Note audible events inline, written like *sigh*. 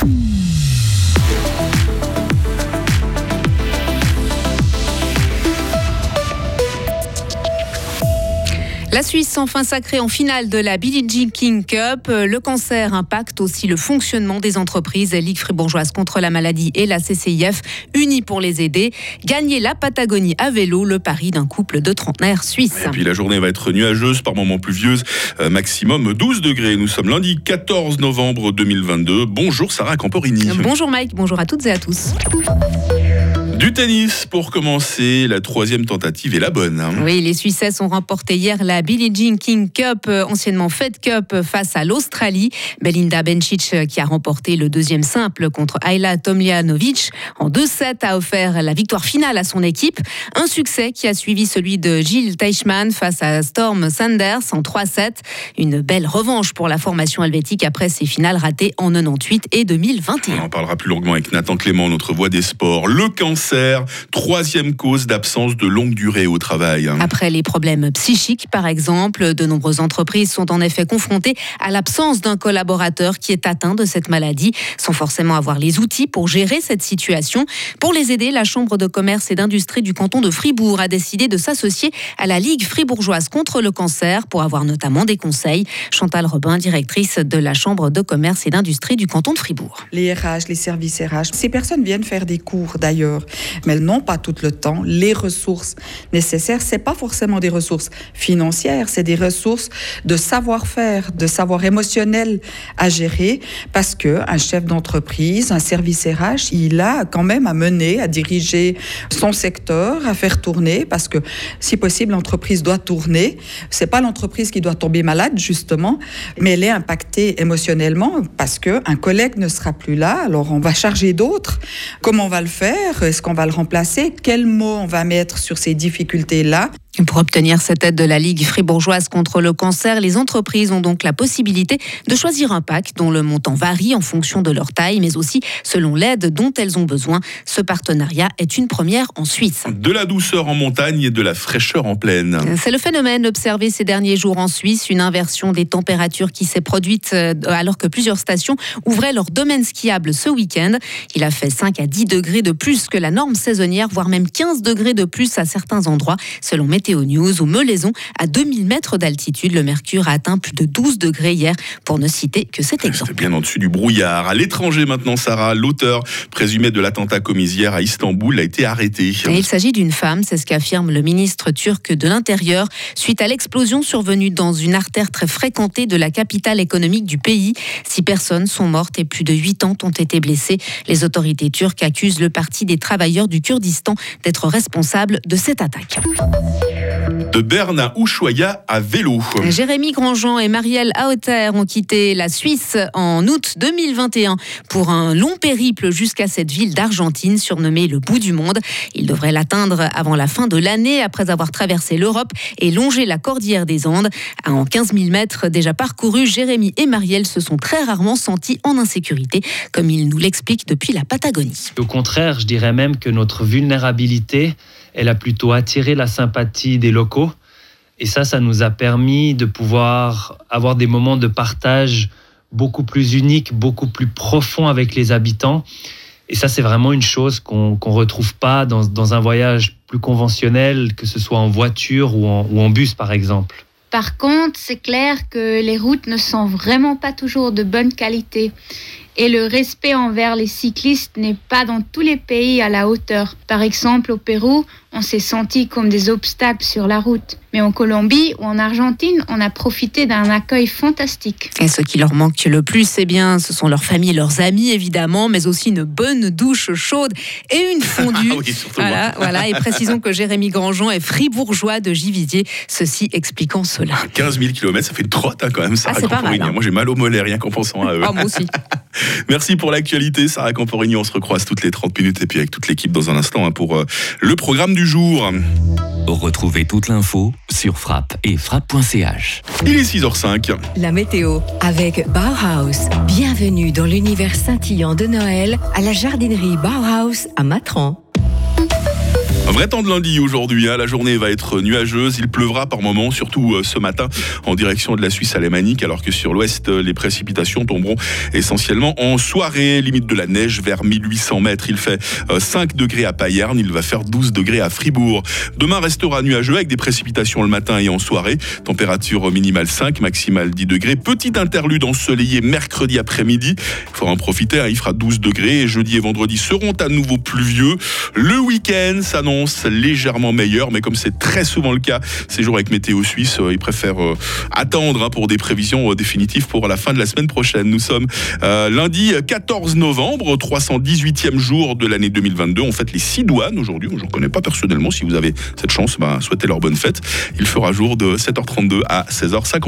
Mm. La Suisse enfin sacrée en finale de la Billie Jean King Cup. Le cancer impacte aussi le fonctionnement des entreprises. Ligue fribourgeoise contre la maladie et la CCIF unis pour les aider. Gagner la Patagonie à vélo, le pari d'un couple de trentenaires suisses. Et puis la journée va être nuageuse, par moments pluvieuse, euh, maximum 12 degrés. Nous sommes lundi 14 novembre 2022. Bonjour Sarah Camporini. Bonjour Mike, bonjour à toutes et à tous. Du tennis pour commencer, la troisième tentative est la bonne. Hein. Oui, les Suissesses ont remporté hier la Billie Jean King Cup, euh, anciennement Fed Cup, face à l'Australie. Belinda Bencic, euh, qui a remporté le deuxième simple contre Ayla Tomljanovic en 2-7, a offert la victoire finale à son équipe. Un succès qui a suivi celui de Gilles Teichmann face à Storm Sanders en 3-7. Une belle revanche pour la formation helvétique après ses finales ratées en 98 et 2021. On en parlera plus longuement avec Nathan Clément, notre voix des sports. Le cancer troisième cause d'absence de longue durée au travail. Après les problèmes psychiques, par exemple, de nombreuses entreprises sont en effet confrontées à l'absence d'un collaborateur qui est atteint de cette maladie, sans forcément avoir les outils pour gérer cette situation. Pour les aider, la Chambre de commerce et d'industrie du canton de Fribourg a décidé de s'associer à la Ligue fribourgeoise contre le cancer pour avoir notamment des conseils. Chantal Robin, directrice de la Chambre de commerce et d'industrie du canton de Fribourg. Les RH, les services RH, ces personnes viennent faire des cours d'ailleurs mais elles n'ont pas tout le temps les ressources nécessaires. C'est pas forcément des ressources financières, c'est des ressources de savoir-faire, de savoir émotionnel à gérer, parce que un chef d'entreprise, un service RH, il a quand même à mener, à diriger son secteur, à faire tourner, parce que si possible, l'entreprise doit tourner. C'est pas l'entreprise qui doit tomber malade justement, mais elle est impactée émotionnellement parce que un collègue ne sera plus là. Alors on va charger d'autres. Comment on va le faire? Qu'on va le remplacer Quels mots on va mettre sur ces difficultés-là pour obtenir cette aide de la Ligue fribourgeoise contre le cancer, les entreprises ont donc la possibilité de choisir un pack dont le montant varie en fonction de leur taille, mais aussi selon l'aide dont elles ont besoin. Ce partenariat est une première en Suisse. De la douceur en montagne et de la fraîcheur en plaine. C'est le phénomène observé ces derniers jours en Suisse, une inversion des températures qui s'est produite euh, alors que plusieurs stations ouvraient leur domaine skiable ce week-end. Il a fait 5 à 10 degrés de plus que la norme saisonnière, voire même 15 degrés de plus à certains endroits, selon Météo Météo News. Au Melaison, à 2000 mètres d'altitude, le mercure a atteint plus de 12 degrés hier, pour ne citer que cet exemple. bien en dessus du brouillard. À l'étranger maintenant, Sarah, l'auteur présumé de l'attentat commis hier à Istanbul a été arrêté. il s'agit d'une femme, c'est ce qu'affirme le ministre turc de l'Intérieur, suite à l'explosion survenue dans une artère très fréquentée de la capitale économique du pays. Six personnes sont mortes et plus de 80 ont été blessées. Les autorités turques accusent le Parti des travailleurs du Kurdistan d'être responsable de cette attaque de Berne à Ushuaia à vélo. Jérémy Grandjean et Marielle Aoter ont quitté la Suisse en août 2021 pour un long périple jusqu'à cette ville d'Argentine surnommée le bout du monde. Ils devraient l'atteindre avant la fin de l'année après avoir traversé l'Europe et longé la cordillère des Andes. En 15 000 mètres déjà parcourus, Jérémy et Marielle se sont très rarement sentis en insécurité, comme ils nous l'expliquent depuis la Patagonie. Au contraire, je dirais même que notre vulnérabilité elle a plutôt attiré la sympathie des locaux. Et ça, ça nous a permis de pouvoir avoir des moments de partage beaucoup plus uniques, beaucoup plus profonds avec les habitants. Et ça, c'est vraiment une chose qu'on ne retrouve pas dans, un voyage plus conventionnel, que ce soit en voiture ou en bus, par exemple. Par contre, c'est clair que les routes ne sont vraiment pas toujours de bonne qualité et le respect envers les cyclistes n'est pas dans tous les pays à la hauteur. Par exemple, au Pérou, on s'est senti comme des obstacles sur la route. Mais en Colombie ou en Argentine, on a profité d'un accueil fantastique. Et ce qui leur manque le plus, eh bien, ce sont leurs familles, leurs amis évidemment, mais aussi une bonne douche chaude et une *laughs* fondue. Ah voilà, voilà, et précisons que Jérémy Grandjean est fribourgeois de Givisier, ceci expliquant cela. 15 000 km, ça fait une trotte hein, quand même, ça. Ah, c'est pas mal, hein. Moi j'ai mal au mollet rien qu'en pensant à eux. Ah, moi aussi. *laughs* Merci pour l'actualité, Sarah Camporini. On se recroise toutes les 30 minutes et puis avec toute l'équipe dans un instant hein, pour euh, le programme du jour. Retrouvez toute l'info sur frappe et frappe.ch. Il est 6h05. La météo avec Bauhaus. Bienvenue dans l'univers scintillant de Noël à la jardinerie Bauhaus à Matran. Un vrai temps de lundi aujourd'hui. Hein. La journée va être nuageuse. Il pleuvra par moments, surtout euh, ce matin en direction de la Suisse alémanique, alors que sur l'ouest, euh, les précipitations tomberont essentiellement en soirée. Limite de la neige vers 1800 mètres. Il fait 5 euh, degrés à Payerne. Il va faire 12 degrés à Fribourg. Demain restera nuageux avec des précipitations le matin et en soirée. Température minimale 5, maximale 10 degrés. Petite interlude ensoleillée mercredi après-midi. Il faudra en profiter. Hein. Il fera 12 degrés. Jeudi et vendredi seront à nouveau pluvieux. Le week-end s'annonce légèrement meilleur, mais comme c'est très souvent le cas ces jours avec Météo Suisse, euh, ils préfèrent euh, attendre hein, pour des prévisions euh, définitives pour la fin de la semaine prochaine. Nous sommes lundi 14 novembre, 318e jour de l'année 2022. On fête les six douanes aujourd'hui. Je ne connais pas personnellement. Si vous avez cette chance, ben, souhaitez leur bonne fête. Il fera jour de 7h32 à 16h50.